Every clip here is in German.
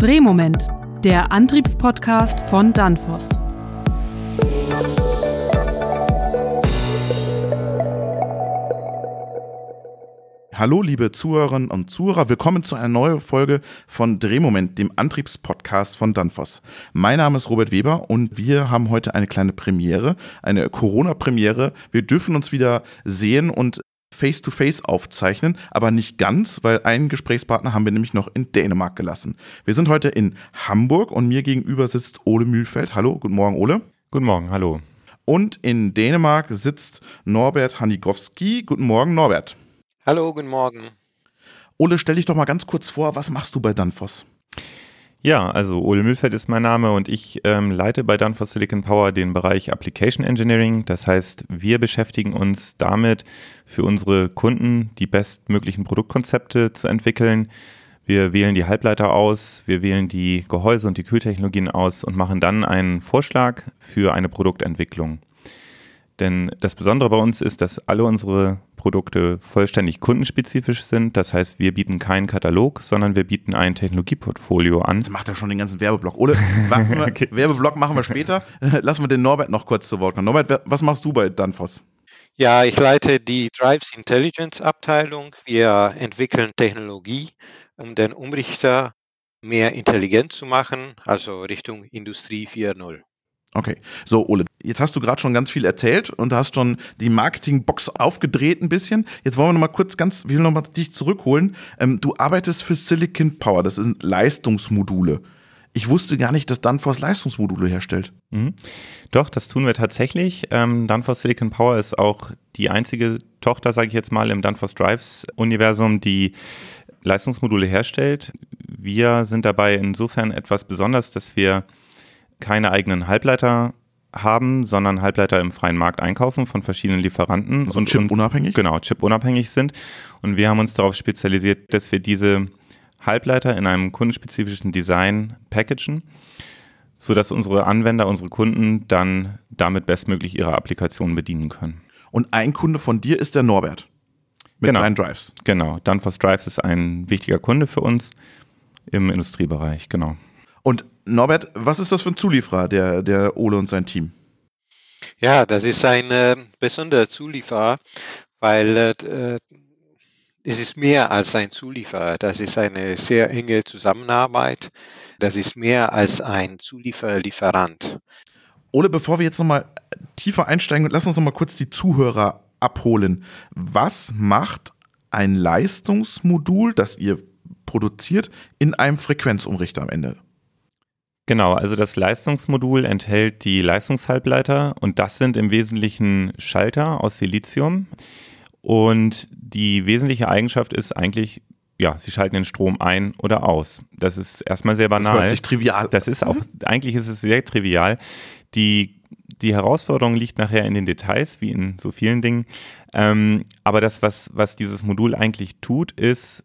Drehmoment, der Antriebspodcast von Danfoss. Hallo, liebe Zuhörerinnen und Zuhörer, willkommen zu einer neuen Folge von Drehmoment, dem Antriebspodcast von Danfoss. Mein Name ist Robert Weber und wir haben heute eine kleine Premiere, eine Corona-Premiere. Wir dürfen uns wieder sehen und face-to-face -face aufzeichnen, aber nicht ganz, weil einen Gesprächspartner haben wir nämlich noch in Dänemark gelassen. Wir sind heute in Hamburg und mir gegenüber sitzt Ole Mühlfeld. Hallo, guten Morgen, Ole. Guten Morgen, hallo. Und in Dänemark sitzt Norbert Hanigowski. Guten Morgen, Norbert. Hallo, guten Morgen. Ole, stell dich doch mal ganz kurz vor, was machst du bei Danfoss? Ja, also Ole Mühlfeld ist mein Name und ich ähm, leite bei Danfoss Silicon Power den Bereich Application Engineering. Das heißt, wir beschäftigen uns damit, für unsere Kunden die bestmöglichen Produktkonzepte zu entwickeln. Wir wählen die Halbleiter aus, wir wählen die Gehäuse und die Kühltechnologien aus und machen dann einen Vorschlag für eine Produktentwicklung. Denn das Besondere bei uns ist, dass alle unsere Produkte vollständig kundenspezifisch sind. Das heißt, wir bieten keinen Katalog, sondern wir bieten ein Technologieportfolio an. Jetzt macht er schon den ganzen Werbeblock. Ole, wir, okay. Werbeblock machen wir später. Lassen wir den Norbert noch kurz zu Wort kommen. Norbert, was machst du bei Danfoss? Ja, ich leite die Drives Intelligence Abteilung. Wir entwickeln Technologie, um den Umrichter mehr intelligent zu machen, also Richtung Industrie 4.0. Okay, so Ole, jetzt hast du gerade schon ganz viel erzählt und hast schon die Marketingbox aufgedreht ein bisschen. Jetzt wollen wir noch mal kurz ganz, ich will noch mal dich zurückholen. Ähm, du arbeitest für Silicon Power, das sind Leistungsmodule. Ich wusste gar nicht, dass Danfoss Leistungsmodule herstellt. Mhm. Doch, das tun wir tatsächlich. Ähm, Danfoss Silicon Power ist auch die einzige Tochter, sage ich jetzt mal, im Danfoss Drives Universum, die Leistungsmodule herstellt. Wir sind dabei insofern etwas besonders, dass wir keine eigenen Halbleiter haben, sondern Halbleiter im freien Markt einkaufen von verschiedenen Lieferanten. Also und chip-unabhängig? Genau, chip-unabhängig sind. Und wir haben uns darauf spezialisiert, dass wir diese Halbleiter in einem kundenspezifischen Design packagen, sodass unsere Anwender, unsere Kunden dann damit bestmöglich ihre Applikationen bedienen können. Und ein Kunde von dir ist der Norbert mit genau. seinen Drives. Genau, Danfoss Drives ist ein wichtiger Kunde für uns im Industriebereich, genau. Und Norbert, was ist das für ein Zulieferer, der, der Ole und sein Team? Ja, das ist ein äh, besonderer Zulieferer, weil äh, es ist mehr als ein Zulieferer. Das ist eine sehr enge Zusammenarbeit. Das ist mehr als ein Zulieferer-Lieferant. Ole, bevor wir jetzt nochmal tiefer einsteigen, lass uns nochmal kurz die Zuhörer abholen. Was macht ein Leistungsmodul, das ihr produziert, in einem Frequenzumrichter am Ende? Genau, also das Leistungsmodul enthält die Leistungshalbleiter und das sind im Wesentlichen Schalter aus Silizium. Und die wesentliche Eigenschaft ist eigentlich, ja, sie schalten den Strom ein oder aus. Das ist erstmal sehr banal. Das hört sich trivial. Das ist auch, eigentlich ist es sehr trivial. Die, die Herausforderung liegt nachher in den Details, wie in so vielen Dingen. Ähm, aber das, was, was dieses Modul eigentlich tut, ist,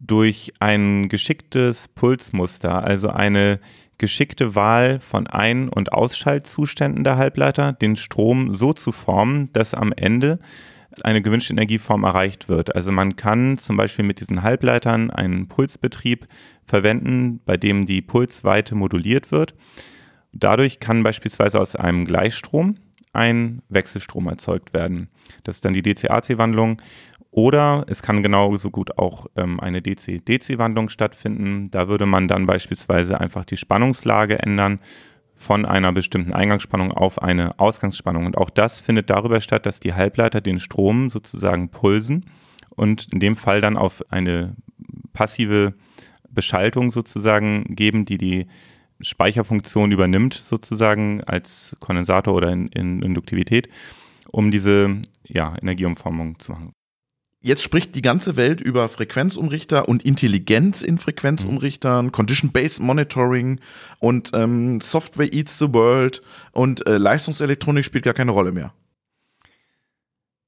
durch ein geschicktes Pulsmuster, also eine geschickte Wahl von Ein- und Ausschaltzuständen der Halbleiter, den Strom so zu formen, dass am Ende eine gewünschte Energieform erreicht wird. Also man kann zum Beispiel mit diesen Halbleitern einen Pulsbetrieb verwenden, bei dem die Pulsweite moduliert wird. Dadurch kann beispielsweise aus einem Gleichstrom ein Wechselstrom erzeugt werden. Das ist dann die DC-AC-Wandlung oder es kann genauso gut auch ähm, eine DC-DC-Wandlung stattfinden. Da würde man dann beispielsweise einfach die Spannungslage ändern von einer bestimmten Eingangsspannung auf eine Ausgangsspannung. Und auch das findet darüber statt, dass die Halbleiter den Strom sozusagen pulsen und in dem Fall dann auf eine passive Beschaltung sozusagen geben, die die Speicherfunktion übernimmt sozusagen als Kondensator oder in, in Induktivität, um diese ja, Energieumformung zu machen. Jetzt spricht die ganze Welt über Frequenzumrichter und Intelligenz in Frequenzumrichtern, mhm. Condition-Based Monitoring und ähm, Software eats the world und äh, Leistungselektronik spielt gar keine Rolle mehr.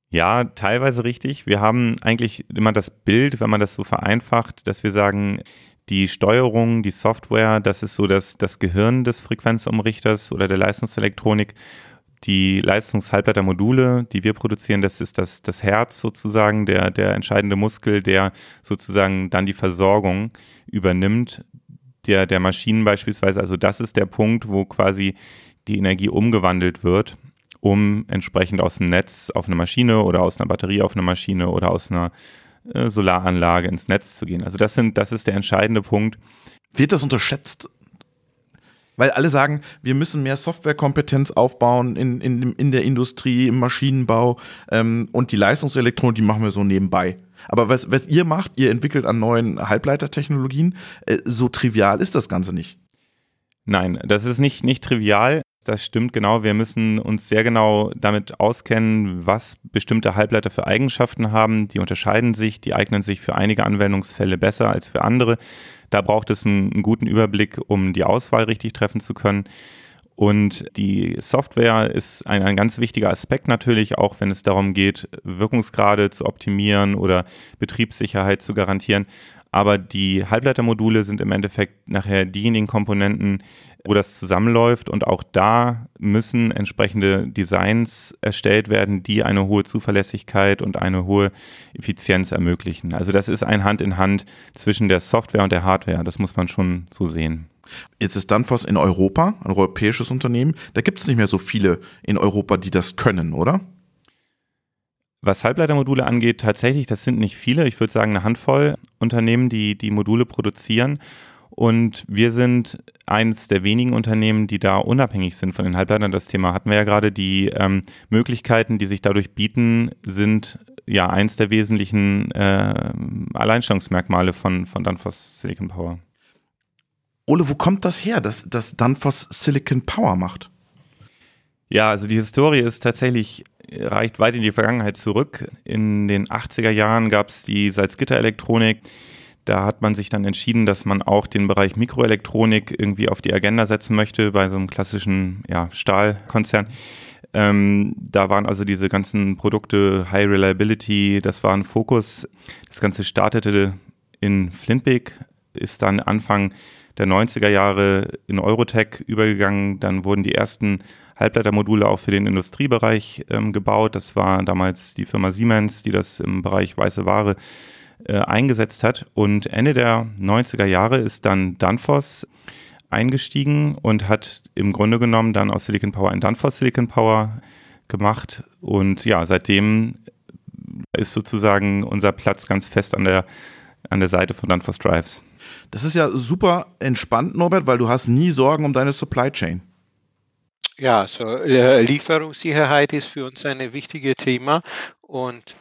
Ja, teilweise richtig. Wir haben eigentlich immer das Bild, wenn man das so vereinfacht, dass wir sagen, die Steuerung, die Software, das ist so das, das Gehirn des Frequenzumrichters oder der Leistungselektronik die Leistungshalbleitermodule, die wir produzieren, das ist das, das Herz sozusagen, der, der entscheidende Muskel, der sozusagen dann die Versorgung übernimmt, der, der Maschinen beispielsweise. Also das ist der Punkt, wo quasi die Energie umgewandelt wird, um entsprechend aus dem Netz auf eine Maschine oder aus einer Batterie auf eine Maschine oder aus einer äh, Solaranlage ins Netz zu gehen. Also das sind, das ist der entscheidende Punkt. Wird das unterschätzt? Weil alle sagen, wir müssen mehr Softwarekompetenz aufbauen in, in, in der Industrie, im Maschinenbau ähm, und die Leistungselektronik, die machen wir so nebenbei. Aber was, was ihr macht, ihr entwickelt an neuen Halbleitertechnologien, äh, so trivial ist das Ganze nicht. Nein, das ist nicht, nicht trivial. Das stimmt genau. Wir müssen uns sehr genau damit auskennen, was bestimmte Halbleiter für Eigenschaften haben. Die unterscheiden sich, die eignen sich für einige Anwendungsfälle besser als für andere. Da braucht es einen, einen guten Überblick, um die Auswahl richtig treffen zu können. Und die Software ist ein, ein ganz wichtiger Aspekt natürlich, auch wenn es darum geht, Wirkungsgrade zu optimieren oder Betriebssicherheit zu garantieren. Aber die Halbleitermodule sind im Endeffekt nachher diejenigen Komponenten, wo das zusammenläuft. Und auch da müssen entsprechende Designs erstellt werden, die eine hohe Zuverlässigkeit und eine hohe Effizienz ermöglichen. Also das ist ein Hand in Hand zwischen der Software und der Hardware. Das muss man schon so sehen. Jetzt ist Danfoss in Europa, ein europäisches Unternehmen. Da gibt es nicht mehr so viele in Europa, die das können, oder? Was Halbleitermodule angeht, tatsächlich, das sind nicht viele. Ich würde sagen, eine Handvoll Unternehmen, die die Module produzieren. Und wir sind eines der wenigen Unternehmen, die da unabhängig sind von den Halbleitern. Das Thema hatten wir ja gerade. Die ähm, Möglichkeiten, die sich dadurch bieten, sind ja eins der wesentlichen äh, Alleinstellungsmerkmale von, von Danfoss Silicon Power. Ole, wo kommt das her, dass, dass Danfoss Silicon Power macht? Ja, also die Historie ist tatsächlich, reicht weit in die Vergangenheit zurück. In den 80er Jahren gab es die Salzgitter-Elektronik. Da hat man sich dann entschieden, dass man auch den Bereich Mikroelektronik irgendwie auf die Agenda setzen möchte bei so einem klassischen ja, Stahlkonzern. Ähm, da waren also diese ganzen Produkte High Reliability, das war ein Fokus. Das Ganze startete in Flintbeek, ist dann Anfang der 90er Jahre in Eurotech übergegangen. Dann wurden die ersten Halbleitermodule auch für den Industriebereich ähm, gebaut. Das war damals die Firma Siemens, die das im Bereich weiße Ware äh, eingesetzt hat. Und Ende der 90er Jahre ist dann Danfoss eingestiegen und hat im Grunde genommen dann aus Silicon Power ein Danfoss Silicon Power gemacht. Und ja, seitdem ist sozusagen unser Platz ganz fest an der, an der Seite von Danfoss Drives. Das ist ja super entspannt, Norbert, weil du hast nie Sorgen um deine Supply Chain. Ja, so äh, Lieferungssicherheit ist für uns ein wichtiges Thema und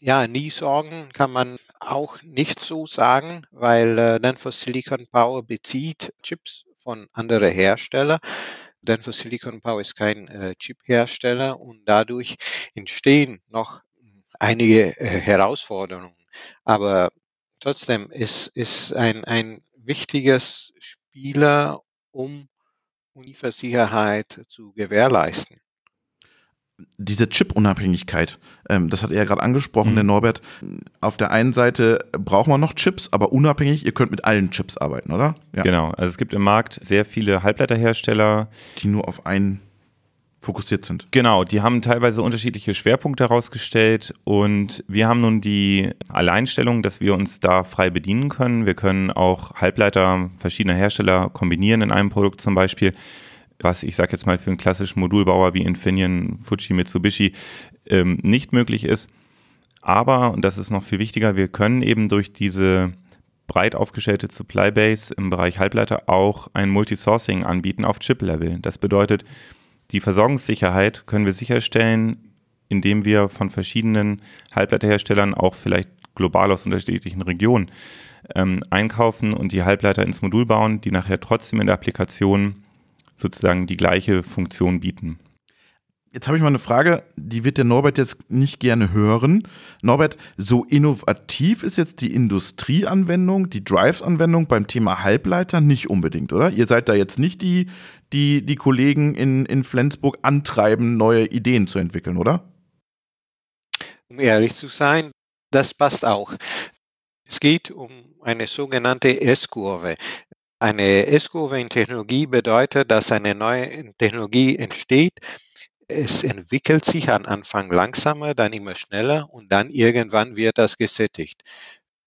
ja, nie Sorgen kann man auch nicht so sagen, weil äh, Danfoss Silicon Power bezieht Chips von anderen Herstellern. Danfoss Silicon Power ist kein äh, Chip-Hersteller und dadurch entstehen noch einige äh, Herausforderungen. Aber trotzdem ist, ist ein, ein wichtiges Spieler, um Liefersicherheit zu gewährleisten. Diese Chip-Unabhängigkeit, ähm, das hat er ja gerade angesprochen, mhm. der Norbert. Auf der einen Seite braucht man noch Chips, aber unabhängig, ihr könnt mit allen Chips arbeiten, oder? Ja. Genau, also es gibt im Markt sehr viele Halbleiterhersteller. Die nur auf einen fokussiert sind. Genau, die haben teilweise unterschiedliche Schwerpunkte herausgestellt und wir haben nun die Alleinstellung, dass wir uns da frei bedienen können. Wir können auch Halbleiter verschiedener Hersteller kombinieren in einem Produkt zum Beispiel, was ich sage jetzt mal für einen klassischen Modulbauer wie Infineon, Fuji, Mitsubishi ähm, nicht möglich ist. Aber, und das ist noch viel wichtiger, wir können eben durch diese breit aufgestellte Supply Base im Bereich Halbleiter auch ein Multisourcing anbieten auf Chip-Level. Das bedeutet, die Versorgungssicherheit können wir sicherstellen, indem wir von verschiedenen Halbleiterherstellern, auch vielleicht global aus unterschiedlichen Regionen, ähm, einkaufen und die Halbleiter ins Modul bauen, die nachher trotzdem in der Applikation sozusagen die gleiche Funktion bieten. Jetzt habe ich mal eine Frage, die wird der Norbert jetzt nicht gerne hören. Norbert, so innovativ ist jetzt die Industrieanwendung, die Drives-Anwendung beim Thema Halbleiter nicht unbedingt, oder? Ihr seid da jetzt nicht die, die die Kollegen in, in Flensburg antreiben, neue Ideen zu entwickeln, oder? Um ehrlich zu sein, das passt auch. Es geht um eine sogenannte S-Kurve. Eine S-Kurve in Technologie bedeutet, dass eine neue Technologie entsteht, es entwickelt sich am Anfang langsamer, dann immer schneller und dann irgendwann wird das gesättigt.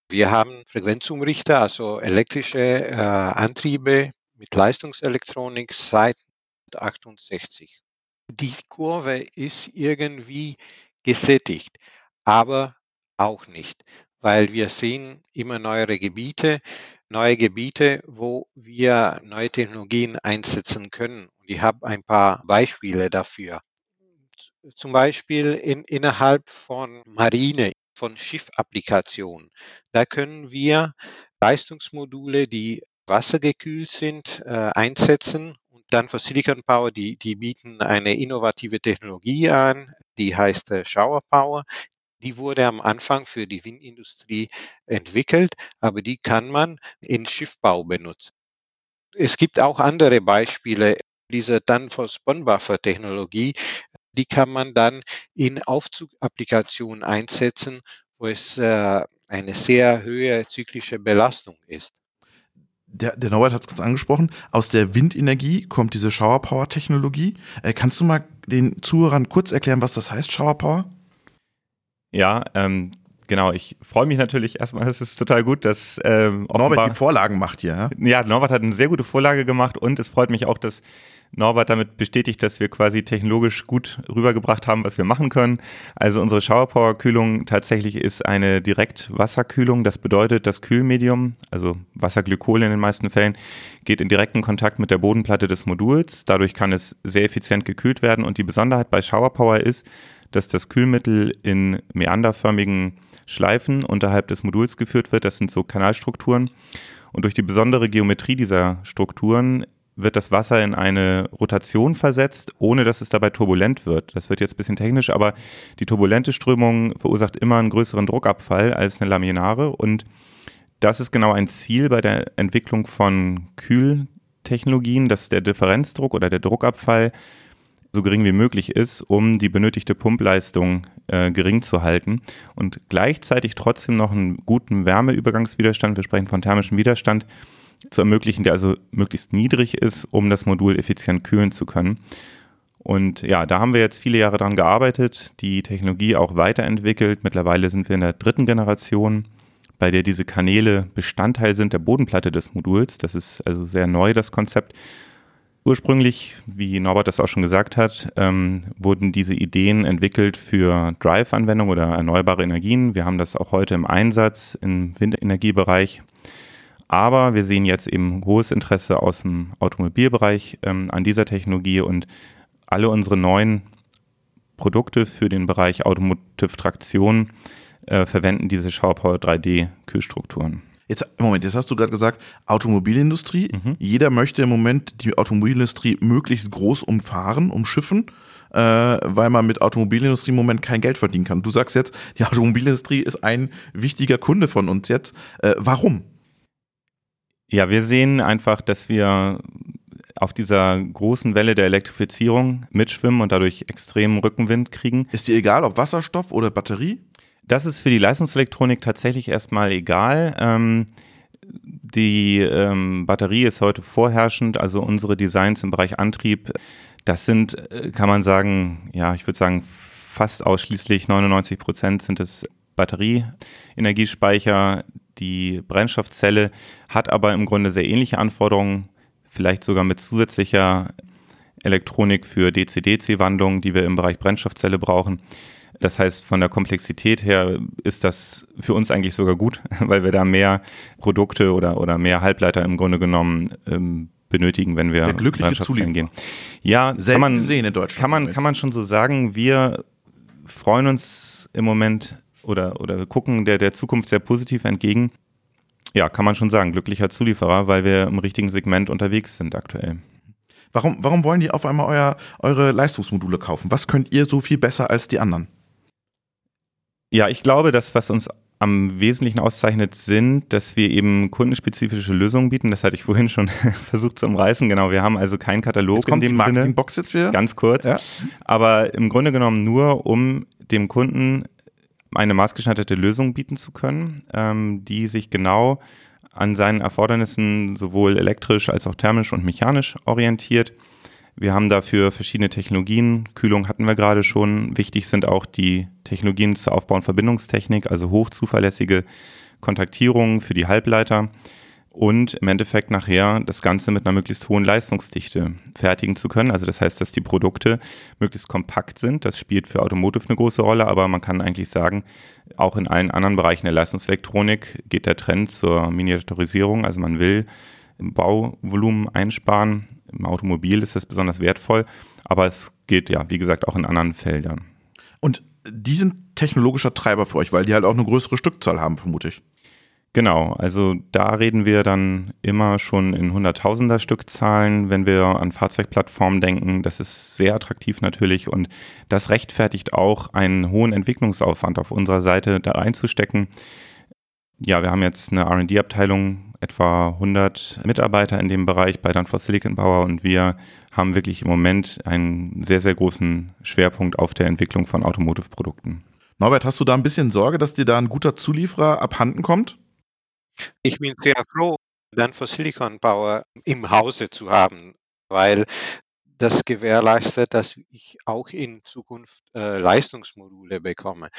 Wir haben Frequenzumrichter, also elektrische äh, Antriebe mit Leistungselektronik seit 68. Die Kurve ist irgendwie gesättigt, aber auch nicht, weil wir sehen immer neuere Gebiete, neue Gebiete, wo wir neue Technologien einsetzen können. Und ich habe ein paar Beispiele dafür. Zum Beispiel in, innerhalb von Marine, von Schiffapplikationen. Da können wir Leistungsmodule, die wassergekühlt sind, äh, einsetzen. Und dann für Silicon Power, die, die bieten eine innovative Technologie an, die heißt äh, Shower Power. Die wurde am Anfang für die Windindustrie entwickelt, aber die kann man in Schiffbau benutzen. Es gibt auch andere Beispiele. Diese Danfoss Bonbuffer Technologie, die kann man dann in Aufzugapplikationen einsetzen, wo es äh, eine sehr hohe zyklische Belastung ist. Der, der Norbert hat es ganz angesprochen, aus der Windenergie kommt diese Shower Power Technologie. Äh, kannst du mal den Zuhörern kurz erklären, was das heißt, Shower Power? Ja, ähm, genau. Ich freue mich natürlich erstmal, es ist total gut, dass ähm, Norbert die Vorlagen macht hier. Ja? ja, Norbert hat eine sehr gute Vorlage gemacht und es freut mich auch, dass Norbert damit bestätigt, dass wir quasi technologisch gut rübergebracht haben, was wir machen können. Also unsere Shower Power Kühlung tatsächlich ist eine Direktwasserkühlung. Das bedeutet, das Kühlmedium, also Wasserglykol in den meisten Fällen, geht in direkten Kontakt mit der Bodenplatte des Moduls. Dadurch kann es sehr effizient gekühlt werden. Und die Besonderheit bei Shower Power ist, dass das Kühlmittel in meanderförmigen Schleifen unterhalb des Moduls geführt wird. Das sind so Kanalstrukturen. Und durch die besondere Geometrie dieser Strukturen wird das Wasser in eine Rotation versetzt, ohne dass es dabei turbulent wird. Das wird jetzt ein bisschen technisch, aber die turbulente Strömung verursacht immer einen größeren Druckabfall als eine Laminare und das ist genau ein Ziel bei der Entwicklung von Kühltechnologien, dass der Differenzdruck oder der Druckabfall so gering wie möglich ist, um die benötigte Pumpleistung äh, gering zu halten und gleichzeitig trotzdem noch einen guten Wärmeübergangswiderstand, wir sprechen von thermischem Widerstand, zu ermöglichen, der also möglichst niedrig ist, um das Modul effizient kühlen zu können. Und ja, da haben wir jetzt viele Jahre dran gearbeitet, die Technologie auch weiterentwickelt. Mittlerweile sind wir in der dritten Generation, bei der diese Kanäle Bestandteil sind der Bodenplatte des Moduls. Das ist also sehr neu, das Konzept. Ursprünglich, wie Norbert das auch schon gesagt hat, ähm, wurden diese Ideen entwickelt für Drive-Anwendungen oder erneuerbare Energien. Wir haben das auch heute im Einsatz im Windenergiebereich. Aber wir sehen jetzt eben hohes Interesse aus dem Automobilbereich ähm, an dieser Technologie und alle unsere neuen Produkte für den Bereich Automotive Traktion äh, verwenden diese Shower 3D Kühlstrukturen. Jetzt, Moment, jetzt hast du gerade gesagt, Automobilindustrie. Mhm. Jeder möchte im Moment die Automobilindustrie möglichst groß umfahren, umschiffen, äh, weil man mit Automobilindustrie im Moment kein Geld verdienen kann. Du sagst jetzt, die Automobilindustrie ist ein wichtiger Kunde von uns jetzt. Äh, warum? Ja, wir sehen einfach, dass wir auf dieser großen Welle der Elektrifizierung mitschwimmen und dadurch extremen Rückenwind kriegen. Ist dir egal, ob Wasserstoff oder Batterie? Das ist für die Leistungselektronik tatsächlich erstmal egal. Ähm, die ähm, Batterie ist heute vorherrschend, also unsere Designs im Bereich Antrieb, das sind, äh, kann man sagen, ja, ich würde sagen, fast ausschließlich 99 Prozent sind es Batterieenergiespeicher, die Brennstoffzelle hat aber im Grunde sehr ähnliche Anforderungen, vielleicht sogar mit zusätzlicher Elektronik für DC-DC-Wandlungen, die wir im Bereich Brennstoffzelle brauchen. Das heißt, von der Komplexität her ist das für uns eigentlich sogar gut, weil wir da mehr Produkte oder, oder mehr Halbleiter im Grunde genommen ähm, benötigen, wenn wir der glückliche Zulieferer. gehen. Ja, Selten kann man, gesehen in Deutschland. Kann man, kann man schon so sagen. Wir freuen uns im Moment oder, oder gucken der, der Zukunft sehr positiv entgegen. Ja, kann man schon sagen, glücklicher Zulieferer, weil wir im richtigen Segment unterwegs sind aktuell. Warum, warum wollen die auf einmal euer, eure Leistungsmodule kaufen? Was könnt ihr so viel besser als die anderen? Ja, ich glaube, das, was uns am Wesentlichen auszeichnet, sind, dass wir eben kundenspezifische Lösungen bieten. Das hatte ich vorhin schon versucht zu umreißen. Genau, wir haben also keinen Katalog jetzt kommt in dem die Sinne. Box jetzt wieder. Ganz kurz. Ja. Aber im Grunde genommen nur, um dem Kunden eine maßgeschneiderte Lösung bieten zu können, ähm, die sich genau an seinen Erfordernissen sowohl elektrisch als auch thermisch und mechanisch orientiert. Wir haben dafür verschiedene Technologien. Kühlung hatten wir gerade schon. Wichtig sind auch die Technologien zur Aufbau- und Verbindungstechnik, also hochzuverlässige Kontaktierungen für die Halbleiter und im Endeffekt nachher das Ganze mit einer möglichst hohen Leistungsdichte fertigen zu können. Also das heißt, dass die Produkte möglichst kompakt sind. Das spielt für Automotive eine große Rolle, aber man kann eigentlich sagen, auch in allen anderen Bereichen der Leistungselektronik geht der Trend zur Miniaturisierung. Also man will Bauvolumen einsparen. Im Automobil ist das besonders wertvoll, aber es geht ja, wie gesagt, auch in anderen Feldern. Und die sind technologischer Treiber für euch, weil die halt auch eine größere Stückzahl haben, vermute ich. Genau, also da reden wir dann immer schon in Hunderttausender Stückzahlen, wenn wir an Fahrzeugplattformen denken. Das ist sehr attraktiv natürlich und das rechtfertigt auch einen hohen Entwicklungsaufwand auf unserer Seite da einzustecken. Ja, wir haben jetzt eine R&D-Abteilung, etwa 100 Mitarbeiter in dem Bereich bei Danfoss Silicon Power und wir haben wirklich im Moment einen sehr, sehr großen Schwerpunkt auf der Entwicklung von Automotive-Produkten. Norbert, hast du da ein bisschen Sorge, dass dir da ein guter Zulieferer abhanden kommt? Ich bin sehr froh, dann für Silicon Power im Hause zu haben, weil das gewährleistet, dass ich auch in Zukunft äh, Leistungsmodule bekomme.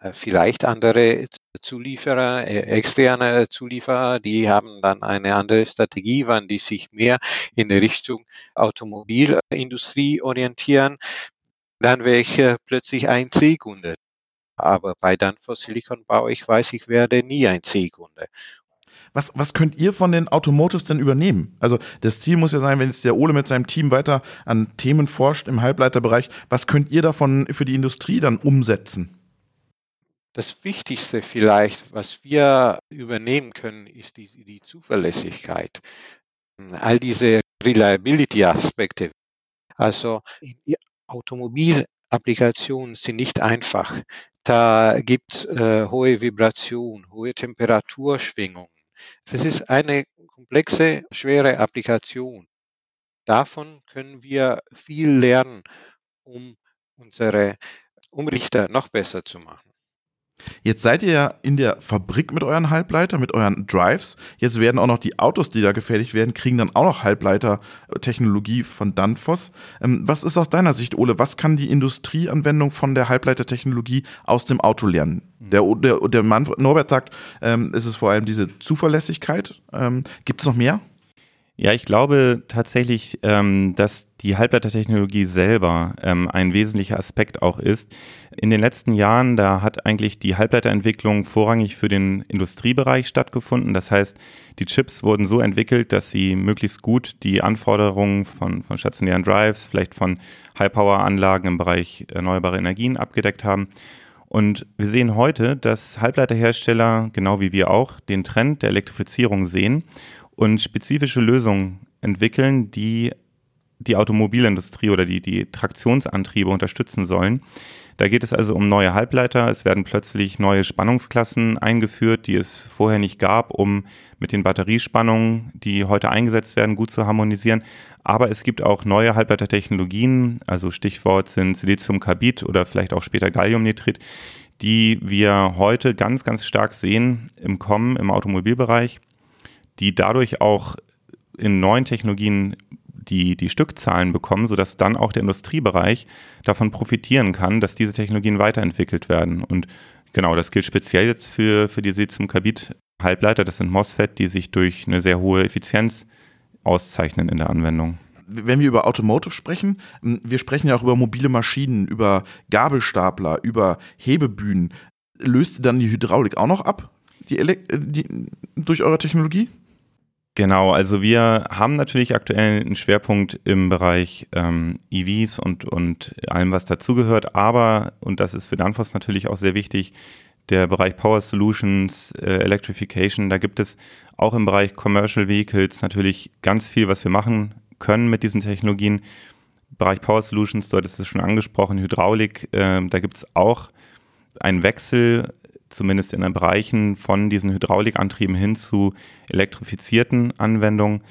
Äh, vielleicht andere Zulieferer, äh, externe Zulieferer, die haben dann eine andere Strategie, wann die sich mehr in Richtung Automobilindustrie orientieren. Dann wäre ich plötzlich ein C-Kunde. Aber bei Danfoss Silicon Bau, ich weiß, ich werde nie ein C-Kunde. Was, was könnt ihr von den Automotives denn übernehmen? Also das Ziel muss ja sein, wenn jetzt der Ole mit seinem Team weiter an Themen forscht im Halbleiterbereich, was könnt ihr davon für die Industrie dann umsetzen? Das Wichtigste vielleicht, was wir übernehmen können, ist die, die Zuverlässigkeit. All diese Reliability-Aspekte. Also Automobilapplikationen sind nicht einfach. Da gibt es äh, hohe Vibration, hohe Temperaturschwingungen. Es ist eine komplexe, schwere Applikation. Davon können wir viel lernen, um unsere Umrichter noch besser zu machen. Jetzt seid ihr ja in der Fabrik mit euren Halbleiter, mit euren Drives. Jetzt werden auch noch die Autos, die da gefertigt werden, kriegen dann auch noch Halbleitertechnologie von Danfoss. Ähm, was ist aus deiner Sicht, Ole, was kann die Industrieanwendung von der Halbleitertechnologie aus dem Auto lernen? Der, der, der Mann, Norbert sagt, ähm, es ist vor allem diese Zuverlässigkeit. Ähm, Gibt es noch mehr? Ja, ich glaube tatsächlich, ähm, dass die Halbleitertechnologie selber ähm, ein wesentlicher Aspekt auch ist. In den letzten Jahren, da hat eigentlich die Halbleiterentwicklung vorrangig für den Industriebereich stattgefunden. Das heißt, die Chips wurden so entwickelt, dass sie möglichst gut die Anforderungen von, von stationären Drives, vielleicht von High-Power-Anlagen im Bereich erneuerbare Energien abgedeckt haben. Und wir sehen heute, dass Halbleiterhersteller, genau wie wir auch, den Trend der Elektrifizierung sehen und spezifische Lösungen entwickeln, die die Automobilindustrie oder die, die Traktionsantriebe unterstützen sollen. Da geht es also um neue Halbleiter. Es werden plötzlich neue Spannungsklassen eingeführt, die es vorher nicht gab, um mit den Batteriespannungen, die heute eingesetzt werden, gut zu harmonisieren. Aber es gibt auch neue Halbleitertechnologien, also Stichwort sind Siliziumkarbid oder vielleicht auch später Galliumnitrit, die wir heute ganz, ganz stark sehen im Kommen im Automobilbereich die dadurch auch in neuen Technologien die, die Stückzahlen bekommen, sodass dann auch der Industriebereich davon profitieren kann, dass diese Technologien weiterentwickelt werden. Und genau, das gilt speziell jetzt für, für die Silizium-Carbid-Halbleiter. Das sind MOSFET, die sich durch eine sehr hohe Effizienz auszeichnen in der Anwendung. Wenn wir über Automotive sprechen, wir sprechen ja auch über mobile Maschinen, über Gabelstapler, über Hebebühnen. Löst dann die Hydraulik auch noch ab, die, die durch eure Technologie? Genau, also wir haben natürlich aktuell einen Schwerpunkt im Bereich ähm, EVs und, und allem, was dazugehört, aber, und das ist für Danfoss natürlich auch sehr wichtig, der Bereich Power Solutions, äh, Electrification, da gibt es auch im Bereich Commercial Vehicles natürlich ganz viel, was wir machen können mit diesen Technologien. Bereich Power Solutions, dort ist es schon angesprochen, Hydraulik, äh, da gibt es auch einen Wechsel zumindest in den Bereichen von diesen Hydraulikantrieben hin zu elektrifizierten Anwendungen.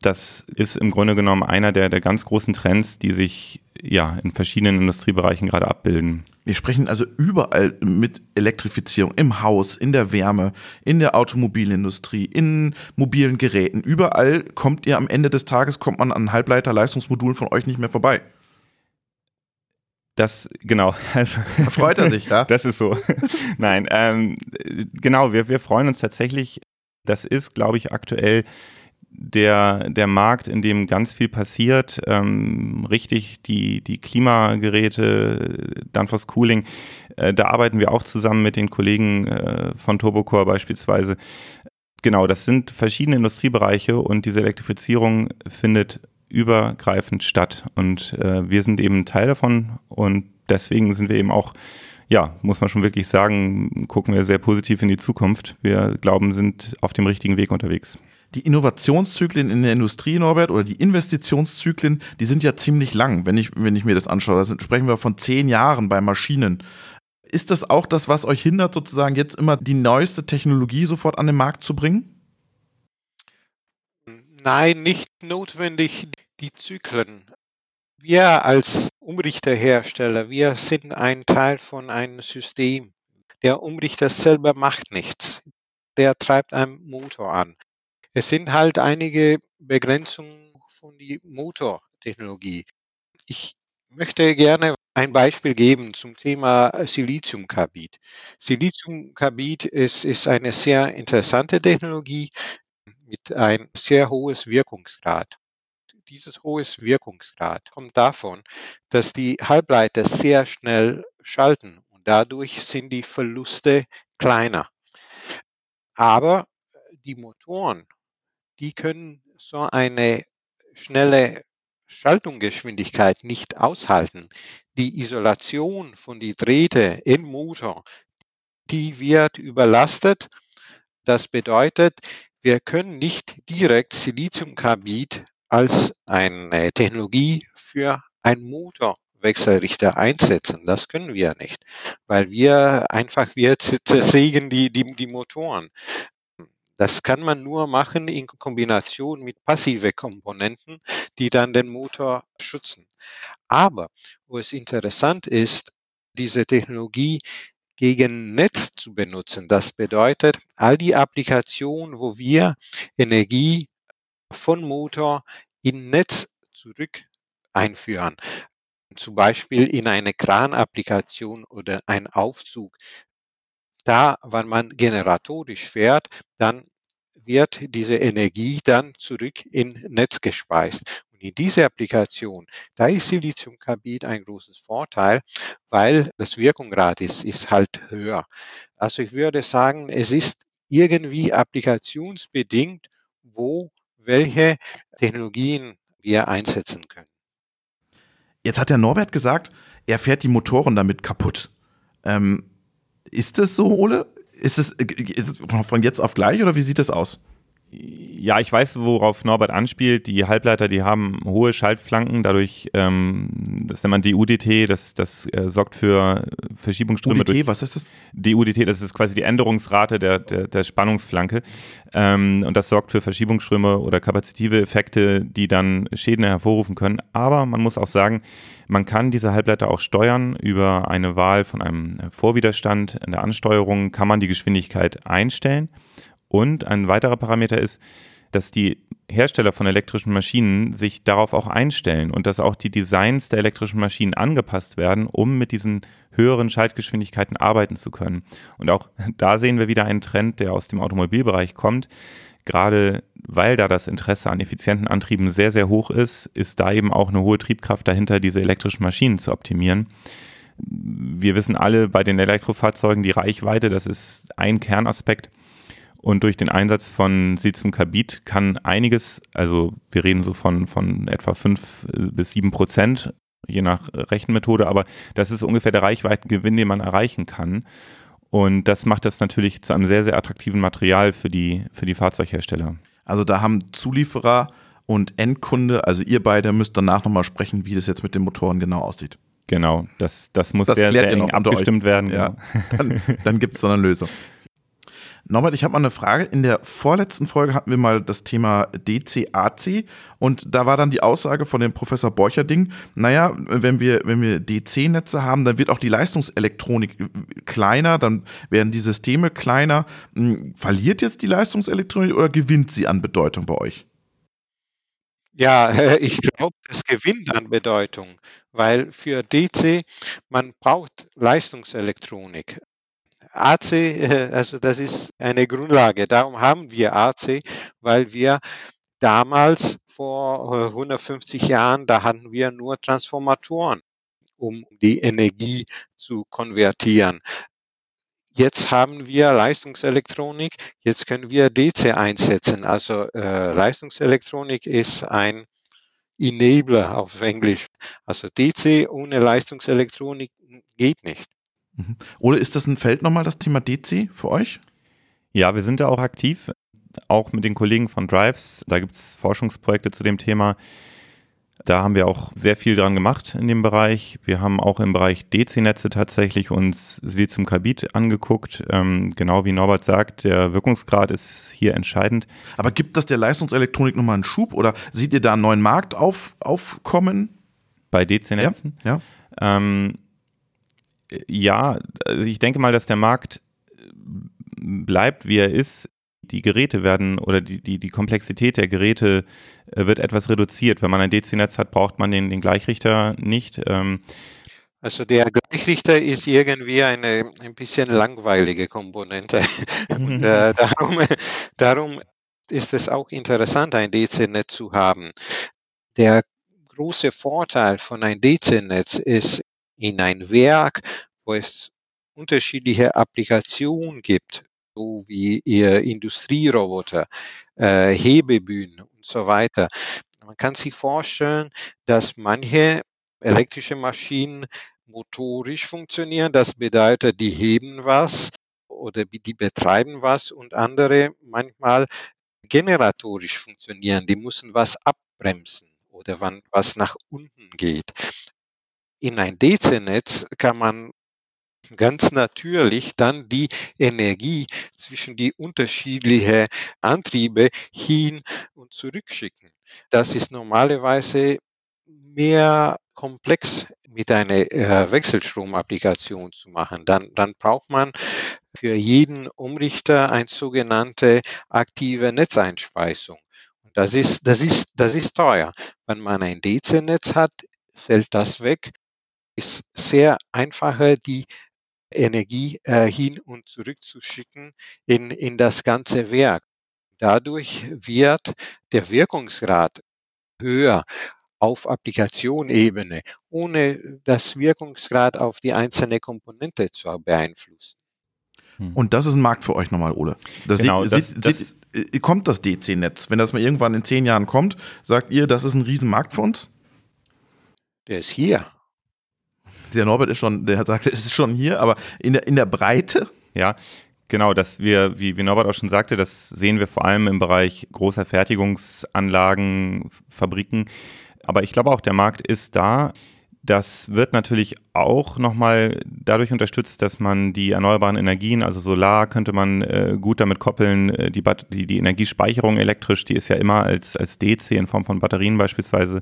Das ist im Grunde genommen einer der, der ganz großen Trends, die sich ja in verschiedenen Industriebereichen gerade abbilden. Wir sprechen also überall mit Elektrifizierung im Haus, in der Wärme, in der Automobilindustrie, in mobilen Geräten. Überall kommt ihr am Ende des Tages kommt man an Halbleiterleistungsmodulen von euch nicht mehr vorbei. Das, genau. Also, da freut er sich, ja? Das ist so. Nein, ähm, genau, wir, wir freuen uns tatsächlich. Das ist, glaube ich, aktuell der, der Markt, in dem ganz viel passiert. Ähm, richtig, die, die Klimageräte, Danfoss Cooling, äh, da arbeiten wir auch zusammen mit den Kollegen äh, von Turbocore beispielsweise. Genau, das sind verschiedene Industriebereiche und diese Elektrifizierung findet übergreifend statt. Und äh, wir sind eben Teil davon und deswegen sind wir eben auch, ja, muss man schon wirklich sagen, gucken wir sehr positiv in die Zukunft. Wir glauben, sind auf dem richtigen Weg unterwegs die Innovationszyklen in der Industrie, Norbert, oder die Investitionszyklen, die sind ja ziemlich lang, wenn ich, wenn ich mir das anschaue. Da sind, sprechen wir von zehn Jahren bei Maschinen. Ist das auch das, was euch hindert, sozusagen jetzt immer die neueste Technologie sofort an den Markt zu bringen? Nein, nicht notwendig die Zyklen. Wir als Umrichterhersteller, wir sind ein Teil von einem System. Der Umrichter selber macht nichts. Der treibt einen Motor an. Es sind halt einige Begrenzungen von die Motortechnologie. Ich möchte gerne ein Beispiel geben zum Thema Siliziumkarbid. Siliziumkarbid ist, ist eine sehr interessante Technologie mit einem sehr hohes Wirkungsgrad. Dieses hohes Wirkungsgrad kommt davon, dass die Halbleiter sehr schnell schalten und dadurch sind die Verluste kleiner. Aber die Motoren, die können so eine schnelle Schaltungsgeschwindigkeit nicht aushalten. Die Isolation von die Drähte im Motor, die wird überlastet. Das bedeutet, wir können nicht direkt Siliziumkarbid als eine Technologie für einen Motorwechselrichter einsetzen. Das können wir nicht, weil wir einfach, wir zersägen die, die, die Motoren. Das kann man nur machen in Kombination mit passive Komponenten, die dann den Motor schützen. Aber wo es interessant ist, diese Technologie gegen Netz zu benutzen. Das bedeutet, all die Applikationen, wo wir Energie von Motor in Netz zurück einführen. Zum Beispiel in eine Kranapplikation oder ein Aufzug da, wenn man generatorisch fährt, dann wird diese Energie dann zurück in Netz gespeist. Und in dieser Applikation, da ist Siliziumkarbid ein großes Vorteil, weil das Wirkungsgrad ist, ist halt höher. Also ich würde sagen, es ist irgendwie applikationsbedingt, wo welche Technologien wir einsetzen können. Jetzt hat der Norbert gesagt, er fährt die Motoren damit kaputt. Ähm, ist das so, Ole? Ist es äh, von jetzt auf gleich oder wie sieht das aus? Ja, ich weiß, worauf Norbert anspielt. Die Halbleiter, die haben hohe Schaltflanken, dadurch, ähm, das nennt man DUDT, das, das äh, sorgt für Verschiebungsströme. UDT, durch, was ist das? DUDT, das ist quasi die Änderungsrate der, der, der Spannungsflanke. Ähm, und das sorgt für Verschiebungsströme oder kapazitive Effekte, die dann Schäden hervorrufen können. Aber man muss auch sagen, man kann diese Halbleiter auch steuern über eine Wahl von einem Vorwiderstand. In der Ansteuerung kann man die Geschwindigkeit einstellen. Und ein weiterer Parameter ist, dass die Hersteller von elektrischen Maschinen sich darauf auch einstellen und dass auch die Designs der elektrischen Maschinen angepasst werden, um mit diesen höheren Schaltgeschwindigkeiten arbeiten zu können. Und auch da sehen wir wieder einen Trend, der aus dem Automobilbereich kommt. Gerade weil da das Interesse an effizienten Antrieben sehr, sehr hoch ist, ist da eben auch eine hohe Triebkraft dahinter, diese elektrischen Maschinen zu optimieren. Wir wissen alle bei den Elektrofahrzeugen, die Reichweite, das ist ein Kernaspekt und durch den Einsatz von Siliziumkarbid kann einiges, also wir reden so von, von etwa 5 bis 7 Prozent, je nach Rechenmethode, aber das ist ungefähr der Reichweitengewinn, den man erreichen kann. Und das macht das natürlich zu einem sehr, sehr attraktiven Material für die, für die Fahrzeughersteller. Also da haben Zulieferer und Endkunde, also ihr beide müsst danach nochmal sprechen, wie das jetzt mit den Motoren genau aussieht. Genau, das, das muss das sehr, sehr eng abgestimmt werden. Ja. Genau. Dann, dann gibt es da eine Lösung. Norbert, ich habe mal eine Frage. In der vorletzten Folge hatten wir mal das Thema DC-AC und da war dann die Aussage von dem Professor Borcherding, naja, wenn wir, wenn wir DC-Netze haben, dann wird auch die Leistungselektronik kleiner, dann werden die Systeme kleiner. Hm, verliert jetzt die Leistungselektronik oder gewinnt sie an Bedeutung bei euch? Ja, ich glaube, es gewinnt an Bedeutung, weil für DC man braucht Leistungselektronik. AC, also das ist eine Grundlage. Darum haben wir AC, weil wir damals vor 150 Jahren, da hatten wir nur Transformatoren, um die Energie zu konvertieren. Jetzt haben wir Leistungselektronik, jetzt können wir DC einsetzen. Also äh, Leistungselektronik ist ein Enabler auf Englisch. Also DC ohne Leistungselektronik geht nicht. Mhm. Oder ist das ein Feld nochmal, das Thema DC für euch? Ja, wir sind da auch aktiv, auch mit den Kollegen von Drives. Da gibt es Forschungsprojekte zu dem Thema. Da haben wir auch sehr viel dran gemacht in dem Bereich. Wir haben auch im Bereich DC-Netze tatsächlich uns Siliziumkarbid angeguckt. Ähm, genau wie Norbert sagt, der Wirkungsgrad ist hier entscheidend. Aber gibt das der Leistungselektronik nochmal einen Schub oder seht ihr da einen neuen Markt auf, aufkommen? Bei DC-Netzen? Ja. Ja. Ähm, ja, also ich denke mal, dass der Markt bleibt, wie er ist die Geräte werden oder die, die, die Komplexität der Geräte äh, wird etwas reduziert. Wenn man ein DC-Netz hat, braucht man den, den Gleichrichter nicht. Ähm, also der Gleichrichter ist irgendwie eine ein bisschen langweilige Komponente. Und, äh, darum, darum ist es auch interessant, ein DC-Netz zu haben. Der große Vorteil von einem DC-Netz ist in ein Werk, wo es unterschiedliche Applikationen gibt, so wie ihr Industrieroboter, äh, Hebebühnen und so weiter. Man kann sich vorstellen, dass manche elektrische Maschinen motorisch funktionieren. Das bedeutet, die heben was oder die betreiben was und andere manchmal generatorisch funktionieren. Die müssen was abbremsen oder wann was nach unten geht. In ein DC-Netz kann man ganz natürlich dann die Energie zwischen die unterschiedlichen Antriebe hin und zurück schicken. Das ist normalerweise mehr komplex mit einer äh, Wechselstromapplikation zu machen. Dann, dann braucht man für jeden Umrichter eine sogenannte aktive Netzeinspeisung. Und das ist, das ist, das ist teuer. Wenn man ein DC-Netz hat, fällt das weg. Ist sehr einfacher, die Energie äh, hin und zurück zu schicken in, in das ganze Werk. Dadurch wird der Wirkungsgrad höher auf Applikationebene, ohne das Wirkungsgrad auf die einzelne Komponente zu beeinflussen. Hm. Und das ist ein Markt für euch nochmal, Ole. Das genau, sieht, das, sieht, das, sieht, kommt das DC-Netz? Wenn das mal irgendwann in zehn Jahren kommt, sagt ihr, das ist ein Riesenmarkt für uns? Der ist hier der Norbert ist schon, der sagt, es ist schon hier, aber in der, in der Breite. Ja, Genau, dass wir, wie, wie Norbert auch schon sagte, das sehen wir vor allem im Bereich großer Fertigungsanlagen, Fabriken. Aber ich glaube auch, der Markt ist da. Das wird natürlich auch nochmal dadurch unterstützt, dass man die erneuerbaren Energien, also Solar, könnte man äh, gut damit koppeln. Äh, die, die, die Energiespeicherung elektrisch, die ist ja immer als, als DC in Form von Batterien beispielsweise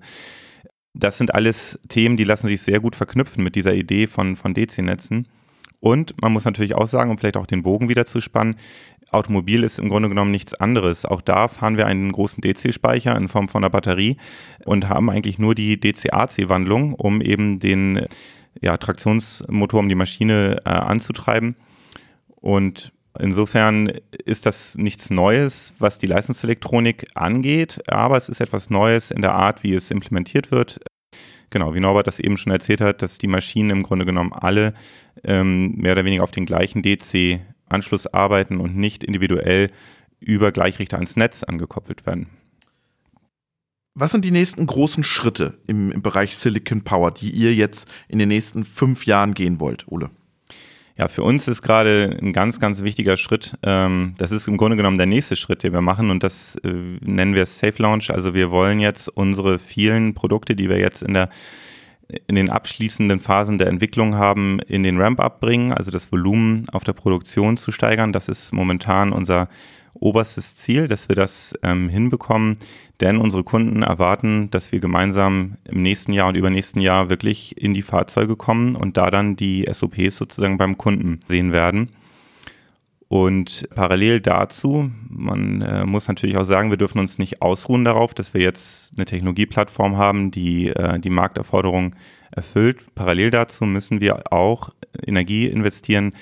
das sind alles Themen, die lassen sich sehr gut verknüpfen mit dieser Idee von, von DC-Netzen. Und man muss natürlich auch sagen, um vielleicht auch den Bogen wieder zu spannen, Automobil ist im Grunde genommen nichts anderes. Auch da fahren wir einen großen DC-Speicher in Form von einer Batterie und haben eigentlich nur die DC-AC-Wandlung, um eben den ja, Traktionsmotor, um die Maschine äh, anzutreiben. Und insofern ist das nichts Neues, was die Leistungselektronik angeht, aber es ist etwas Neues in der Art, wie es implementiert wird genau, wie Norbert das eben schon erzählt hat, dass die Maschinen im Grunde genommen alle ähm, mehr oder weniger auf den gleichen DC-Anschluss arbeiten und nicht individuell über Gleichrichter ans Netz angekoppelt werden. Was sind die nächsten großen Schritte im, im Bereich Silicon Power, die ihr jetzt in den nächsten fünf Jahren gehen wollt, Ole? Ja, für uns ist gerade ein ganz, ganz wichtiger Schritt. Ähm, das ist im Grunde genommen der nächste Schritt, den wir machen und das äh, nennen wir Safe Launch. Also wir wollen jetzt unsere vielen Produkte, die wir jetzt in der in den abschließenden Phasen der Entwicklung haben, in den Ramp-up bringen, also das Volumen auf der Produktion zu steigern. Das ist momentan unser oberstes Ziel, dass wir das ähm, hinbekommen, denn unsere Kunden erwarten, dass wir gemeinsam im nächsten Jahr und übernächsten Jahr wirklich in die Fahrzeuge kommen und da dann die SOPs sozusagen beim Kunden sehen werden. Und parallel dazu, man äh, muss natürlich auch sagen, wir dürfen uns nicht ausruhen darauf, dass wir jetzt eine Technologieplattform haben, die äh, die Markterforderungen erfüllt. Parallel dazu müssen wir auch Energie investieren,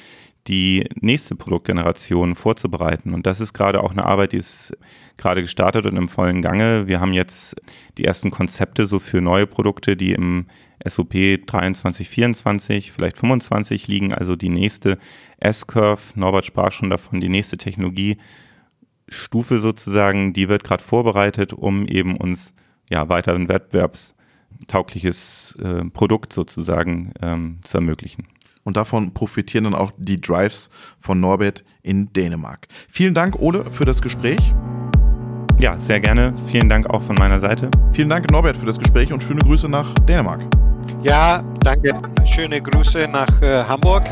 die nächste Produktgeneration vorzubereiten. Und das ist gerade auch eine Arbeit, die ist gerade gestartet und im vollen Gange. Wir haben jetzt die ersten Konzepte so für neue Produkte, die im SOP 23, 24, vielleicht 25 liegen, also die nächste S-Curve, Norbert sprach schon davon, die nächste Technologiestufe sozusagen, die wird gerade vorbereitet, um eben uns ja weiter ein wettbewerbstaugliches äh, Produkt sozusagen ähm, zu ermöglichen. Und davon profitieren dann auch die Drives von Norbert in Dänemark. Vielen Dank, Ole, für das Gespräch. Ja, sehr gerne. Vielen Dank auch von meiner Seite. Vielen Dank, Norbert, für das Gespräch und schöne Grüße nach Dänemark. Ja, danke. Schöne Grüße nach äh, Hamburg.